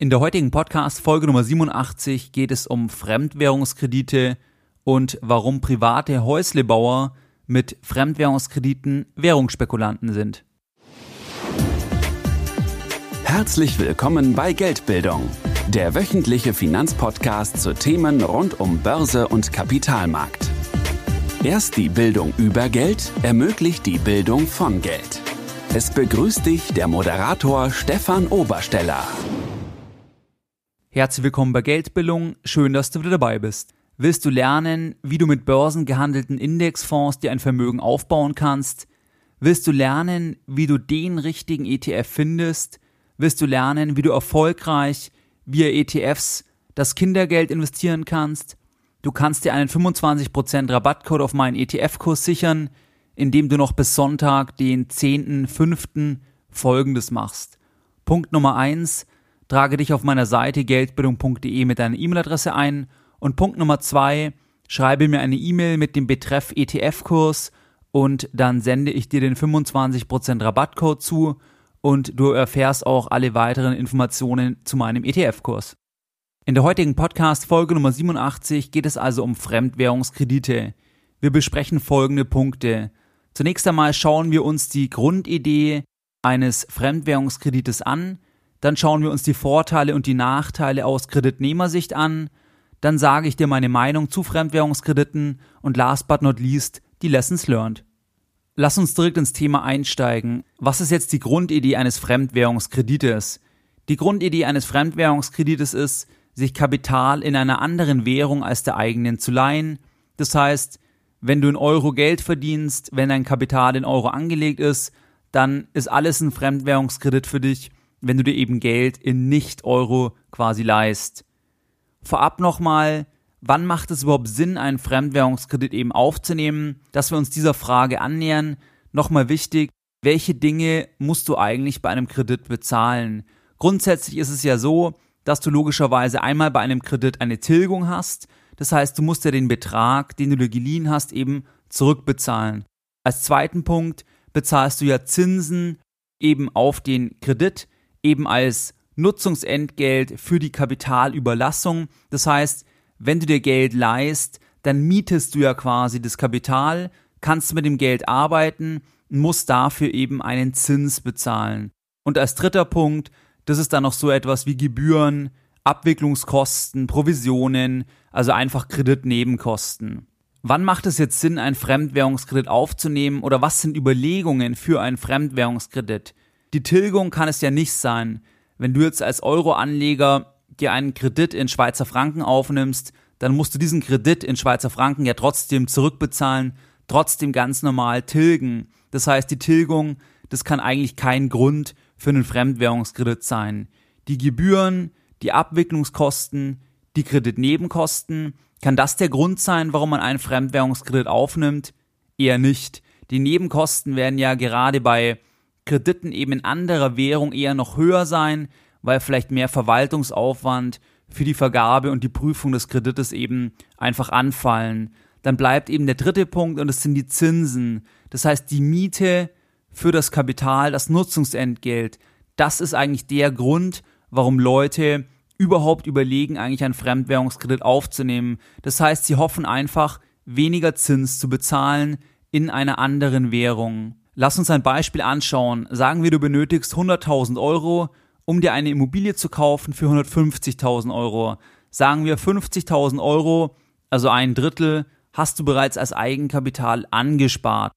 In der heutigen Podcast Folge Nummer 87 geht es um Fremdwährungskredite und warum private Häuslebauer mit Fremdwährungskrediten Währungsspekulanten sind. Herzlich willkommen bei Geldbildung, der wöchentliche Finanzpodcast zu Themen rund um Börse und Kapitalmarkt. Erst die Bildung über Geld ermöglicht die Bildung von Geld. Es begrüßt dich der Moderator Stefan Obersteller. Herzlich willkommen bei Geldbildung. Schön, dass du wieder dabei bist. Willst du lernen, wie du mit börsengehandelten Indexfonds dir ein Vermögen aufbauen kannst? Willst du lernen, wie du den richtigen ETF findest? Willst du lernen, wie du erfolgreich via ETFs das Kindergeld investieren kannst? Du kannst dir einen 25% Rabattcode auf meinen ETF-Kurs sichern, indem du noch bis Sonntag, den 10.05. folgendes machst. Punkt Nummer eins trage dich auf meiner Seite geldbildung.de mit deiner E-Mail-Adresse ein und Punkt Nummer zwei, schreibe mir eine E-Mail mit dem Betreff ETF-Kurs und dann sende ich dir den 25% Rabattcode zu und du erfährst auch alle weiteren Informationen zu meinem ETF-Kurs. In der heutigen Podcast Folge Nummer 87 geht es also um Fremdwährungskredite. Wir besprechen folgende Punkte. Zunächst einmal schauen wir uns die Grundidee eines Fremdwährungskredites an, dann schauen wir uns die Vorteile und die Nachteile aus Kreditnehmersicht an, dann sage ich dir meine Meinung zu Fremdwährungskrediten und last but not least die Lessons learned. Lass uns direkt ins Thema einsteigen. Was ist jetzt die Grundidee eines Fremdwährungskredites? Die Grundidee eines Fremdwährungskredites ist, sich Kapital in einer anderen Währung als der eigenen zu leihen. Das heißt, wenn du in Euro Geld verdienst, wenn dein Kapital in Euro angelegt ist, dann ist alles ein Fremdwährungskredit für dich wenn du dir eben Geld in Nicht-Euro quasi leist. Vorab nochmal, wann macht es überhaupt Sinn, einen Fremdwährungskredit eben aufzunehmen? Dass wir uns dieser Frage annähern. Nochmal wichtig, welche Dinge musst du eigentlich bei einem Kredit bezahlen? Grundsätzlich ist es ja so, dass du logischerweise einmal bei einem Kredit eine Tilgung hast. Das heißt, du musst ja den Betrag, den du dir geliehen hast, eben zurückbezahlen. Als zweiten Punkt bezahlst du ja Zinsen eben auf den Kredit eben als Nutzungsentgelt für die Kapitalüberlassung. Das heißt, wenn du dir Geld leist, dann mietest du ja quasi das Kapital, kannst mit dem Geld arbeiten, musst dafür eben einen Zins bezahlen. Und als dritter Punkt, das ist dann noch so etwas wie Gebühren, Abwicklungskosten, Provisionen, also einfach Kreditnebenkosten. Wann macht es jetzt Sinn, einen Fremdwährungskredit aufzunehmen oder was sind Überlegungen für einen Fremdwährungskredit? Die Tilgung kann es ja nicht sein. Wenn du jetzt als Euro-Anleger dir einen Kredit in Schweizer Franken aufnimmst, dann musst du diesen Kredit in Schweizer Franken ja trotzdem zurückbezahlen, trotzdem ganz normal tilgen. Das heißt, die Tilgung, das kann eigentlich kein Grund für einen Fremdwährungskredit sein. Die Gebühren, die Abwicklungskosten, die Kreditnebenkosten, kann das der Grund sein, warum man einen Fremdwährungskredit aufnimmt? Eher nicht. Die Nebenkosten werden ja gerade bei Krediten eben in anderer Währung eher noch höher sein, weil vielleicht mehr Verwaltungsaufwand für die Vergabe und die Prüfung des Kredites eben einfach anfallen. Dann bleibt eben der dritte Punkt und es sind die Zinsen. Das heißt, die Miete für das Kapital, das Nutzungsentgelt. Das ist eigentlich der Grund, warum Leute überhaupt überlegen, eigentlich einen Fremdwährungskredit aufzunehmen. Das heißt, sie hoffen einfach, weniger Zins zu bezahlen in einer anderen Währung. Lass uns ein Beispiel anschauen. Sagen wir, du benötigst 100.000 Euro, um dir eine Immobilie zu kaufen für 150.000 Euro. Sagen wir 50.000 Euro, also ein Drittel, hast du bereits als Eigenkapital angespart.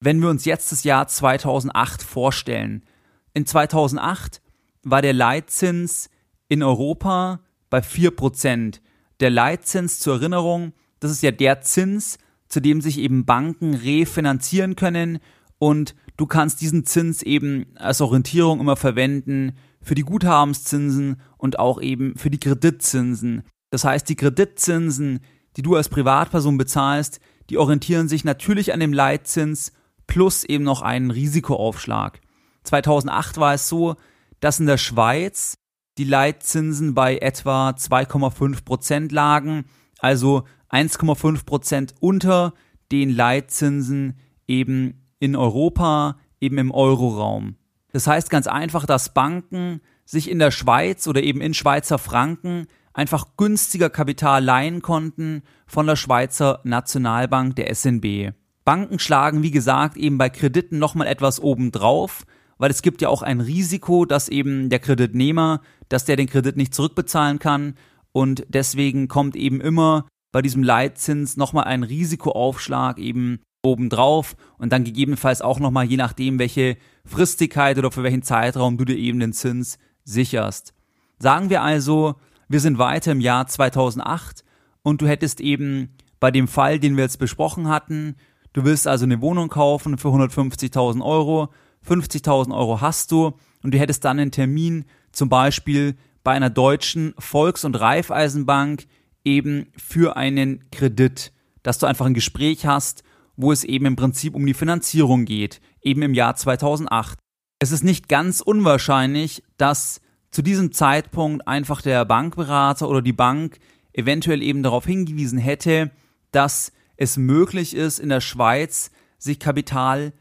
Wenn wir uns jetzt das Jahr 2008 vorstellen. In 2008 war der Leitzins in Europa bei 4%. Der Leitzins zur Erinnerung, das ist ja der Zins, zu dem sich eben Banken refinanzieren können und du kannst diesen Zins eben als Orientierung immer verwenden für die Guthabenszinsen und auch eben für die Kreditzinsen. Das heißt, die Kreditzinsen, die du als Privatperson bezahlst, die orientieren sich natürlich an dem Leitzins plus eben noch einen Risikoaufschlag. 2008 war es so, dass in der Schweiz die Leitzinsen bei etwa 2,5 Prozent lagen, also 1,5 Prozent unter den Leitzinsen eben in Europa, eben im Euroraum. Das heißt ganz einfach, dass Banken sich in der Schweiz oder eben in Schweizer Franken einfach günstiger Kapital leihen konnten von der Schweizer Nationalbank der SNB. Banken schlagen, wie gesagt, eben bei Krediten nochmal etwas obendrauf, weil es gibt ja auch ein Risiko, dass eben der Kreditnehmer, dass der den Kredit nicht zurückbezahlen kann und deswegen kommt eben immer bei diesem Leitzins nochmal ein Risikoaufschlag eben obendrauf und dann gegebenenfalls auch nochmal je nachdem, welche Fristigkeit oder für welchen Zeitraum du dir eben den Zins sicherst. Sagen wir also, wir sind weiter im Jahr 2008 und du hättest eben bei dem Fall, den wir jetzt besprochen hatten, du willst also eine Wohnung kaufen für 150.000 Euro, 50.000 Euro hast du und du hättest dann einen Termin zum Beispiel bei einer deutschen Volks- und Raiffeisenbank eben für einen Kredit, dass du einfach ein Gespräch hast, wo es eben im Prinzip um die Finanzierung geht, eben im Jahr 2008. Es ist nicht ganz unwahrscheinlich, dass zu diesem Zeitpunkt einfach der Bankberater oder die Bank eventuell eben darauf hingewiesen hätte, dass es möglich ist, in der Schweiz sich Kapital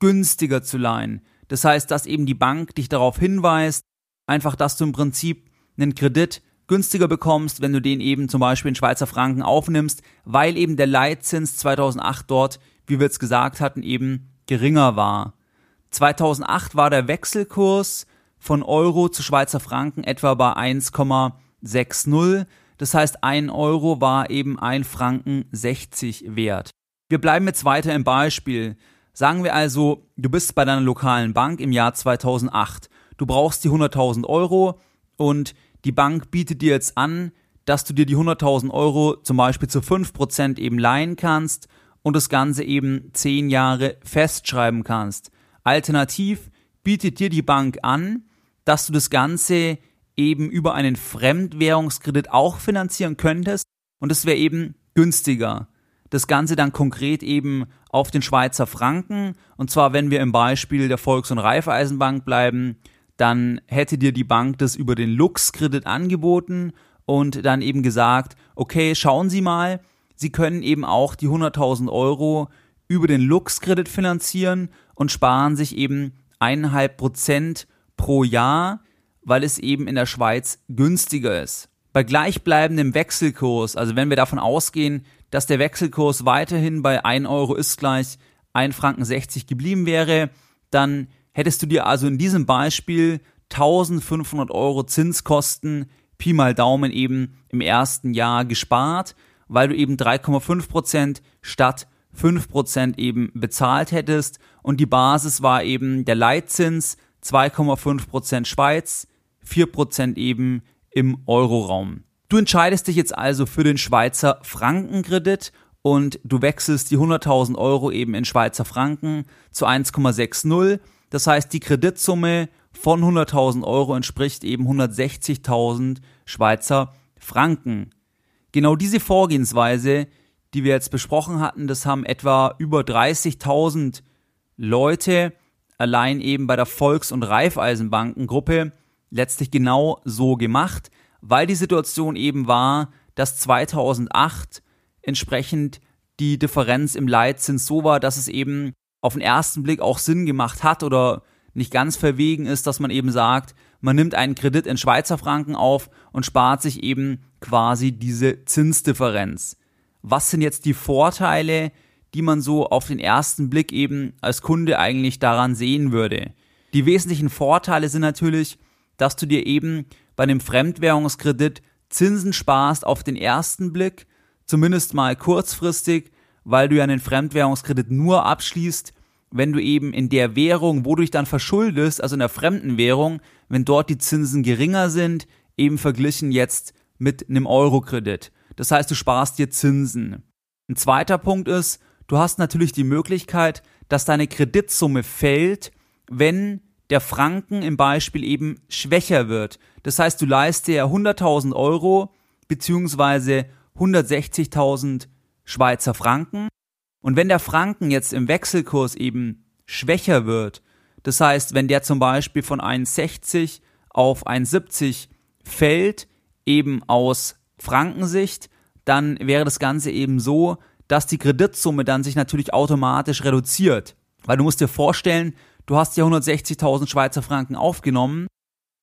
günstiger zu leihen. Das heißt, dass eben die Bank dich darauf hinweist, einfach, dass du im Prinzip einen Kredit günstiger bekommst, wenn du den eben zum Beispiel in Schweizer Franken aufnimmst, weil eben der Leitzins 2008 dort, wie wir es gesagt hatten, eben geringer war. 2008 war der Wechselkurs von Euro zu Schweizer Franken etwa bei 1,60. Das heißt, ein Euro war eben ein Franken 60 wert. Wir bleiben jetzt weiter im Beispiel. Sagen wir also, du bist bei deiner lokalen Bank im Jahr 2008. Du brauchst die 100.000 Euro und die Bank bietet dir jetzt an, dass du dir die 100.000 Euro zum Beispiel zu 5% eben leihen kannst und das Ganze eben 10 Jahre festschreiben kannst. Alternativ bietet dir die Bank an, dass du das Ganze eben über einen Fremdwährungskredit auch finanzieren könntest und es wäre eben günstiger. Das Ganze dann konkret eben auf den Schweizer Franken und zwar wenn wir im Beispiel der Volks- und Raiffeisenbank bleiben, dann hätte dir die Bank das über den Lux-Kredit angeboten und dann eben gesagt, okay, schauen Sie mal, Sie können eben auch die 100.000 Euro über den Lux-Kredit finanzieren und sparen sich eben eineinhalb Prozent pro Jahr, weil es eben in der Schweiz günstiger ist. Bei gleichbleibendem Wechselkurs, also wenn wir davon ausgehen, dass der Wechselkurs weiterhin bei 1 Euro ist gleich 1 Franken 60 geblieben wäre, dann hättest du dir also in diesem Beispiel 1500 Euro Zinskosten Pi mal Daumen eben im ersten Jahr gespart, weil du eben 3,5 Prozent statt 5 Prozent eben bezahlt hättest und die Basis war eben der Leitzins 2,5 Prozent Schweiz, 4 Prozent eben im Euroraum. Du entscheidest dich jetzt also für den Schweizer Frankenkredit und du wechselst die 100.000 Euro eben in Schweizer Franken zu 1,60 das heißt, die Kreditsumme von 100.000 Euro entspricht eben 160.000 Schweizer Franken. Genau diese Vorgehensweise, die wir jetzt besprochen hatten, das haben etwa über 30.000 Leute allein eben bei der Volks- und Raiffeisenbankengruppe letztlich genau so gemacht, weil die Situation eben war, dass 2008 entsprechend die Differenz im Leitzins so war, dass es eben auf den ersten Blick auch Sinn gemacht hat oder nicht ganz verwegen ist, dass man eben sagt, man nimmt einen Kredit in Schweizer Franken auf und spart sich eben quasi diese Zinsdifferenz. Was sind jetzt die Vorteile, die man so auf den ersten Blick eben als Kunde eigentlich daran sehen würde? Die wesentlichen Vorteile sind natürlich, dass du dir eben bei einem Fremdwährungskredit Zinsen sparst auf den ersten Blick, zumindest mal kurzfristig, weil du ja einen Fremdwährungskredit nur abschließt, wenn du eben in der Währung, wo du dich dann verschuldest, also in der fremden Währung, wenn dort die Zinsen geringer sind, eben verglichen jetzt mit einem Eurokredit. Das heißt, du sparst dir Zinsen. Ein zweiter Punkt ist, du hast natürlich die Möglichkeit, dass deine Kreditsumme fällt, wenn der Franken im Beispiel eben schwächer wird. Das heißt, du leist dir 100.000 Euro beziehungsweise 160.000 Schweizer Franken. Und wenn der Franken jetzt im Wechselkurs eben schwächer wird, das heißt, wenn der zum Beispiel von 1,60 auf 1,70 fällt, eben aus Frankensicht, dann wäre das Ganze eben so, dass die Kreditsumme dann sich natürlich automatisch reduziert. Weil du musst dir vorstellen, du hast ja 160.000 Schweizer Franken aufgenommen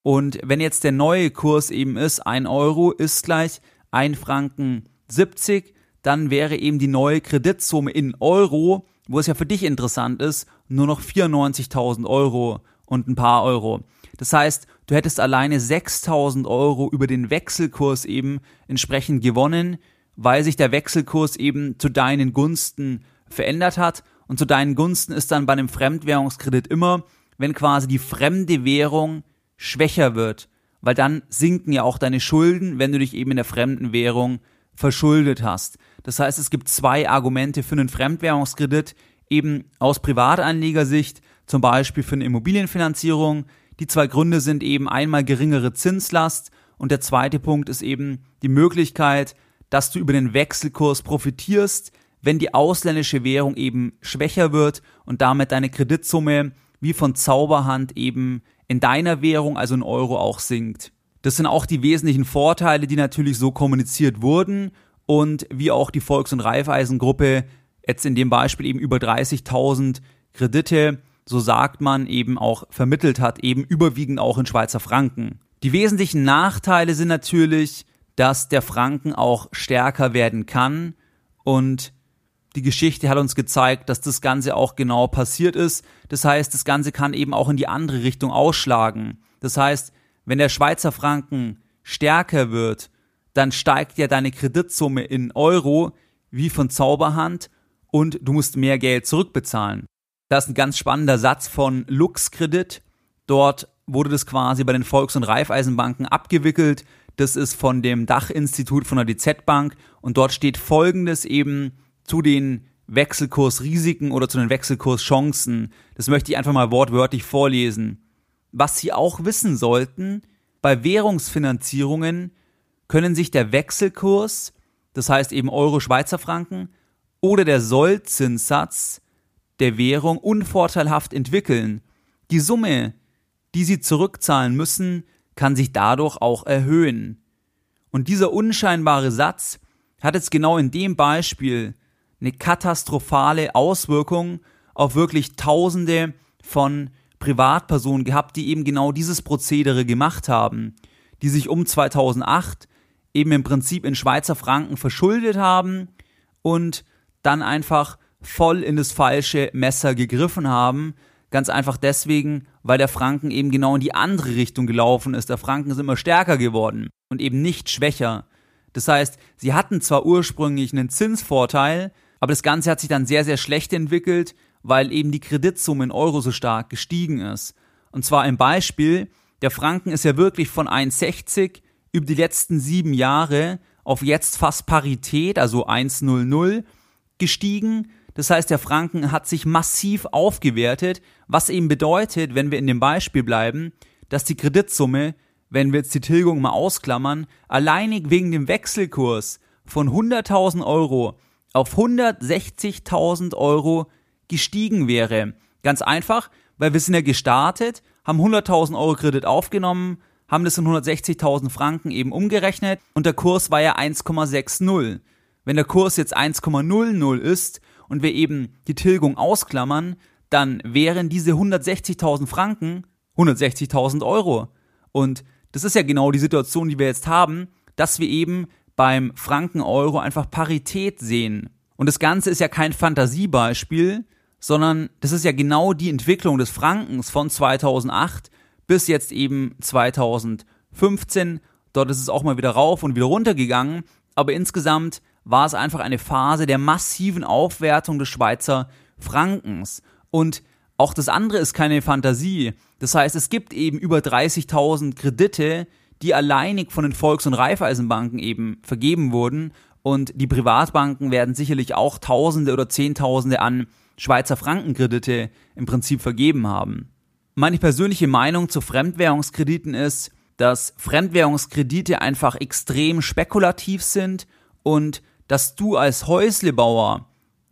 Und wenn jetzt der neue Kurs eben ist, 1 Euro ist gleich 1 Franken 70, dann wäre eben die neue Kreditsumme in Euro, wo es ja für dich interessant ist, nur noch 94.000 Euro und ein paar Euro. Das heißt, du hättest alleine 6.000 Euro über den Wechselkurs eben entsprechend gewonnen, weil sich der Wechselkurs eben zu deinen Gunsten verändert hat. Und zu deinen Gunsten ist dann bei einem Fremdwährungskredit immer, wenn quasi die fremde Währung schwächer wird, weil dann sinken ja auch deine Schulden, wenn du dich eben in der fremden Währung verschuldet hast. Das heißt, es gibt zwei Argumente für einen Fremdwährungskredit, eben aus Privatanlegersicht, zum Beispiel für eine Immobilienfinanzierung. Die zwei Gründe sind eben einmal geringere Zinslast und der zweite Punkt ist eben die Möglichkeit, dass du über den Wechselkurs profitierst, wenn die ausländische Währung eben schwächer wird und damit deine Kreditsumme wie von Zauberhand eben in deiner Währung, also in Euro, auch sinkt. Das sind auch die wesentlichen Vorteile, die natürlich so kommuniziert wurden und wie auch die Volks- und Raiffeisengruppe jetzt in dem Beispiel eben über 30.000 Kredite, so sagt man, eben auch vermittelt hat, eben überwiegend auch in Schweizer Franken. Die wesentlichen Nachteile sind natürlich, dass der Franken auch stärker werden kann und die Geschichte hat uns gezeigt, dass das Ganze auch genau passiert ist. Das heißt, das Ganze kann eben auch in die andere Richtung ausschlagen. Das heißt, wenn der Schweizer Franken stärker wird, dann steigt ja deine Kreditsumme in Euro wie von Zauberhand und du musst mehr Geld zurückbezahlen. Das ist ein ganz spannender Satz von Lux Kredit. Dort wurde das quasi bei den Volks- und Raiffeisenbanken abgewickelt. Das ist von dem Dachinstitut von der DZ Bank und dort steht folgendes eben zu den Wechselkursrisiken oder zu den Wechselkurschancen. Das möchte ich einfach mal wortwörtlich vorlesen. Was Sie auch wissen sollten, bei Währungsfinanzierungen können sich der Wechselkurs, das heißt eben Euro Schweizer Franken, oder der Sollzinssatz der Währung unvorteilhaft entwickeln. Die Summe, die Sie zurückzahlen müssen, kann sich dadurch auch erhöhen. Und dieser unscheinbare Satz hat jetzt genau in dem Beispiel eine katastrophale Auswirkung auf wirklich Tausende von Privatpersonen gehabt, die eben genau dieses Prozedere gemacht haben, die sich um 2008 eben im Prinzip in Schweizer Franken verschuldet haben und dann einfach voll in das falsche Messer gegriffen haben. Ganz einfach deswegen, weil der Franken eben genau in die andere Richtung gelaufen ist. Der Franken ist immer stärker geworden und eben nicht schwächer. Das heißt, sie hatten zwar ursprünglich einen Zinsvorteil, aber das Ganze hat sich dann sehr, sehr schlecht entwickelt, weil eben die Kreditsumme in Euro so stark gestiegen ist. Und zwar ein Beispiel, der Franken ist ja wirklich von 1,60 über die letzten sieben Jahre auf jetzt fast Parität, also 1,00 gestiegen. Das heißt, der Franken hat sich massiv aufgewertet, was eben bedeutet, wenn wir in dem Beispiel bleiben, dass die Kreditsumme, wenn wir jetzt die Tilgung mal ausklammern, alleinig wegen dem Wechselkurs von 100.000 Euro auf 160.000 Euro gestiegen wäre. Ganz einfach, weil wir sind ja gestartet, haben 100.000 Euro Kredit aufgenommen, haben das in 160.000 Franken eben umgerechnet und der Kurs war ja 1,60. Wenn der Kurs jetzt 1,00 ist und wir eben die Tilgung ausklammern, dann wären diese 160.000 Franken 160.000 Euro. Und das ist ja genau die Situation, die wir jetzt haben, dass wir eben beim Franken-Euro einfach Parität sehen. Und das Ganze ist ja kein Fantasiebeispiel, sondern das ist ja genau die Entwicklung des Frankens von 2008 bis jetzt eben 2015. Dort ist es auch mal wieder rauf und wieder runter gegangen, aber insgesamt war es einfach eine Phase der massiven Aufwertung des Schweizer Frankens. Und auch das andere ist keine Fantasie. Das heißt, es gibt eben über 30.000 Kredite, die alleinig von den Volks- und Raiffeisenbanken eben vergeben wurden. Und die Privatbanken werden sicherlich auch Tausende oder Zehntausende an Schweizer Frankenkredite im Prinzip vergeben haben. Meine persönliche Meinung zu Fremdwährungskrediten ist, dass Fremdwährungskredite einfach extrem spekulativ sind und dass du als Häuslebauer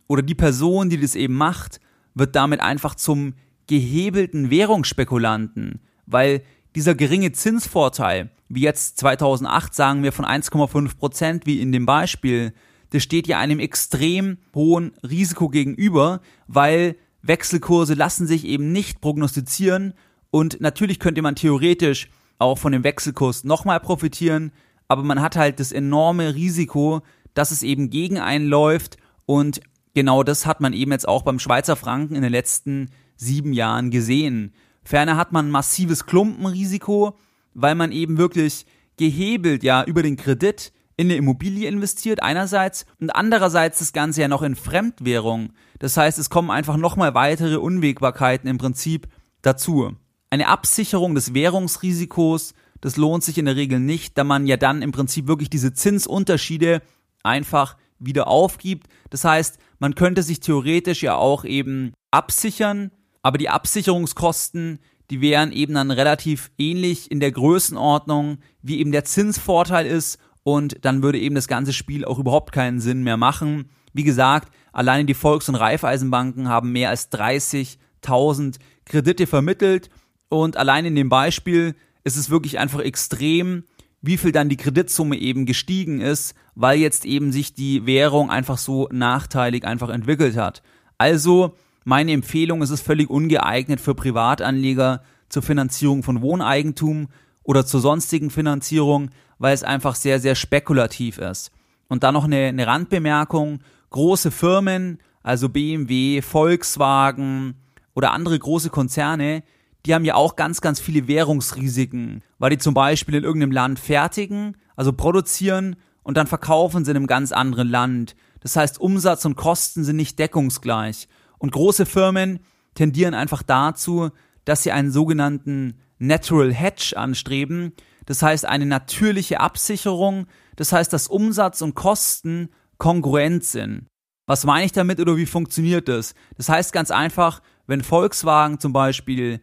oder die Person, die das eben macht, wird damit einfach zum gehebelten Währungsspekulanten, weil dieser geringe Zinsvorteil, wie jetzt 2008 sagen wir von 1,5 Prozent, wie in dem Beispiel, das steht ja einem extrem hohen Risiko gegenüber, weil Wechselkurse lassen sich eben nicht prognostizieren und natürlich könnte man theoretisch auch von dem Wechselkurs nochmal profitieren, aber man hat halt das enorme Risiko, dass es eben gegen einen läuft und genau das hat man eben jetzt auch beim Schweizer Franken in den letzten sieben Jahren gesehen. Ferner hat man massives Klumpenrisiko, weil man eben wirklich gehebelt ja über den Kredit in eine Immobilie investiert einerseits und andererseits das Ganze ja noch in Fremdwährung. Das heißt, es kommen einfach nochmal weitere Unwägbarkeiten im Prinzip dazu. Eine Absicherung des Währungsrisikos, das lohnt sich in der Regel nicht, da man ja dann im Prinzip wirklich diese Zinsunterschiede einfach wieder aufgibt. Das heißt, man könnte sich theoretisch ja auch eben absichern, aber die Absicherungskosten, die wären eben dann relativ ähnlich in der Größenordnung, wie eben der Zinsvorteil ist und dann würde eben das ganze Spiel auch überhaupt keinen Sinn mehr machen. Wie gesagt, alleine die Volks- und Raiffeisenbanken haben mehr als 30.000 Kredite vermittelt und allein in dem Beispiel ist es wirklich einfach extrem, wie viel dann die Kreditsumme eben gestiegen ist, weil jetzt eben sich die Währung einfach so nachteilig einfach entwickelt hat. Also meine Empfehlung ist es völlig ungeeignet für Privatanleger zur Finanzierung von Wohneigentum oder zur sonstigen Finanzierung, weil es einfach sehr, sehr spekulativ ist. Und dann noch eine, eine Randbemerkung. Große Firmen, also BMW, Volkswagen oder andere große Konzerne, die haben ja auch ganz, ganz viele Währungsrisiken, weil die zum Beispiel in irgendeinem Land fertigen, also produzieren und dann verkaufen sie in einem ganz anderen Land. Das heißt, Umsatz und Kosten sind nicht deckungsgleich. Und große Firmen tendieren einfach dazu, dass sie einen sogenannten Natural Hedge anstreben, das heißt eine natürliche Absicherung, das heißt, dass Umsatz und Kosten kongruent sind. Was meine ich damit oder wie funktioniert das? Das heißt ganz einfach, wenn Volkswagen zum Beispiel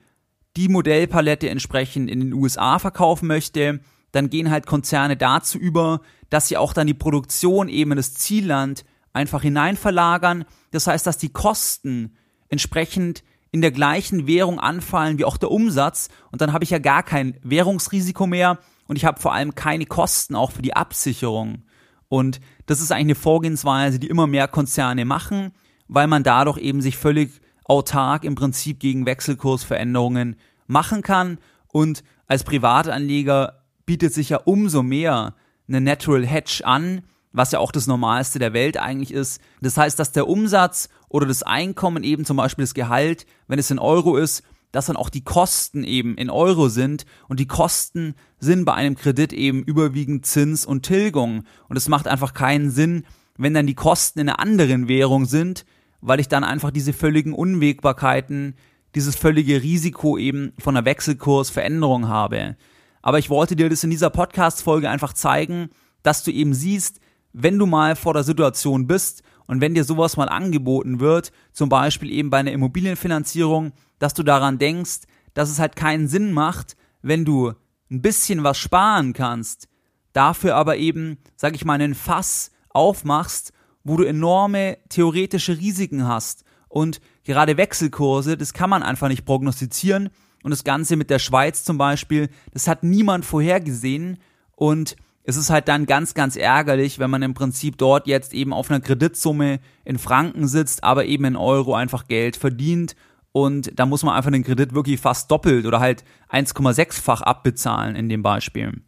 die Modellpalette entsprechend in den USA verkaufen möchte, dann gehen halt Konzerne dazu über, dass sie auch dann die Produktion eben in das Zielland einfach hinein verlagern. Das heißt, dass die Kosten entsprechend in der gleichen Währung anfallen wie auch der Umsatz. Und dann habe ich ja gar kein Währungsrisiko mehr. Und ich habe vor allem keine Kosten auch für die Absicherung. Und das ist eigentlich eine Vorgehensweise, die immer mehr Konzerne machen, weil man dadurch eben sich völlig autark im Prinzip gegen Wechselkursveränderungen machen kann. Und als Privatanleger bietet sich ja umso mehr eine Natural Hedge an, was ja auch das Normalste der Welt eigentlich ist. Das heißt, dass der Umsatz oder das Einkommen eben zum Beispiel das Gehalt, wenn es in Euro ist, dass dann auch die Kosten eben in Euro sind und die Kosten sind bei einem Kredit eben überwiegend Zins und Tilgung und es macht einfach keinen Sinn, wenn dann die Kosten in einer anderen Währung sind, weil ich dann einfach diese völligen Unwägbarkeiten, dieses völlige Risiko eben von einer Wechselkursveränderung habe. Aber ich wollte dir das in dieser Podcast-Folge einfach zeigen, dass du eben siehst, wenn du mal vor der Situation bist und wenn dir sowas mal angeboten wird, zum Beispiel eben bei einer Immobilienfinanzierung, dass du daran denkst, dass es halt keinen Sinn macht, wenn du ein bisschen was sparen kannst, dafür aber eben, sag ich mal, einen Fass aufmachst, wo du enorme theoretische Risiken hast. Und gerade Wechselkurse, das kann man einfach nicht prognostizieren. Und das Ganze mit der Schweiz zum Beispiel, das hat niemand vorhergesehen. Und es ist halt dann ganz, ganz ärgerlich, wenn man im Prinzip dort jetzt eben auf einer Kreditsumme in Franken sitzt, aber eben in Euro einfach Geld verdient. Und da muss man einfach den Kredit wirklich fast doppelt oder halt 1,6-fach abbezahlen in dem Beispiel.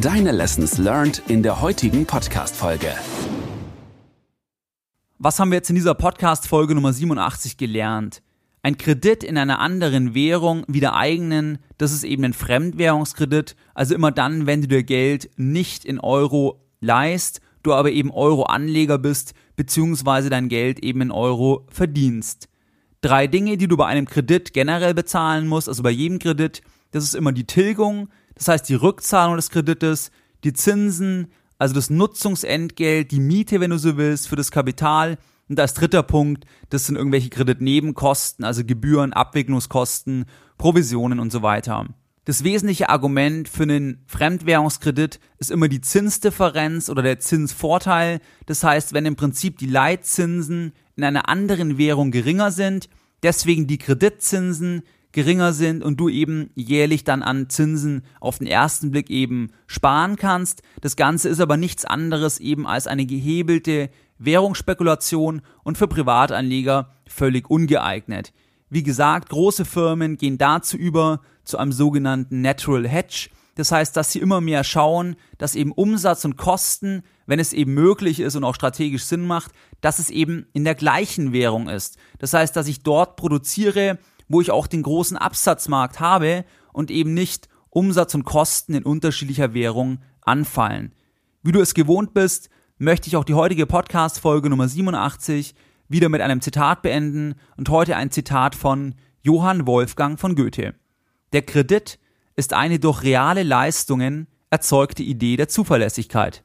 Deine Lessons learned in der heutigen Podcast-Folge. Was haben wir jetzt in dieser Podcast-Folge Nummer 87 gelernt? Ein Kredit in einer anderen Währung wie der eigenen, das ist eben ein Fremdwährungskredit. Also immer dann, wenn du dir Geld nicht in Euro leist, du aber eben Euro-Anleger bist, beziehungsweise dein Geld eben in Euro verdienst. Drei Dinge, die du bei einem Kredit generell bezahlen musst, also bei jedem Kredit, das ist immer die Tilgung, das heißt die Rückzahlung des Kredites, die Zinsen, also das Nutzungsentgelt, die Miete, wenn du so willst, für das Kapital und als dritter Punkt, das sind irgendwelche Kreditnebenkosten, also Gebühren, Abwicklungskosten, Provisionen und so weiter. Das wesentliche Argument für einen Fremdwährungskredit ist immer die Zinsdifferenz oder der Zinsvorteil. Das heißt, wenn im Prinzip die Leitzinsen in einer anderen Währung geringer sind, deswegen die Kreditzinsen geringer sind und du eben jährlich dann an Zinsen auf den ersten Blick eben sparen kannst. Das Ganze ist aber nichts anderes eben als eine gehebelte Währungsspekulation und für Privatanleger völlig ungeeignet. Wie gesagt, große Firmen gehen dazu über, zu einem sogenannten Natural Hedge. Das heißt, dass sie immer mehr schauen, dass eben Umsatz und Kosten, wenn es eben möglich ist und auch strategisch Sinn macht, dass es eben in der gleichen Währung ist. Das heißt, dass ich dort produziere, wo ich auch den großen Absatzmarkt habe und eben nicht Umsatz und Kosten in unterschiedlicher Währung anfallen. Wie du es gewohnt bist, möchte ich auch die heutige Podcast-Folge Nummer 87 wieder mit einem Zitat beenden und heute ein Zitat von Johann Wolfgang von Goethe. Der Kredit ist eine durch reale Leistungen erzeugte Idee der Zuverlässigkeit.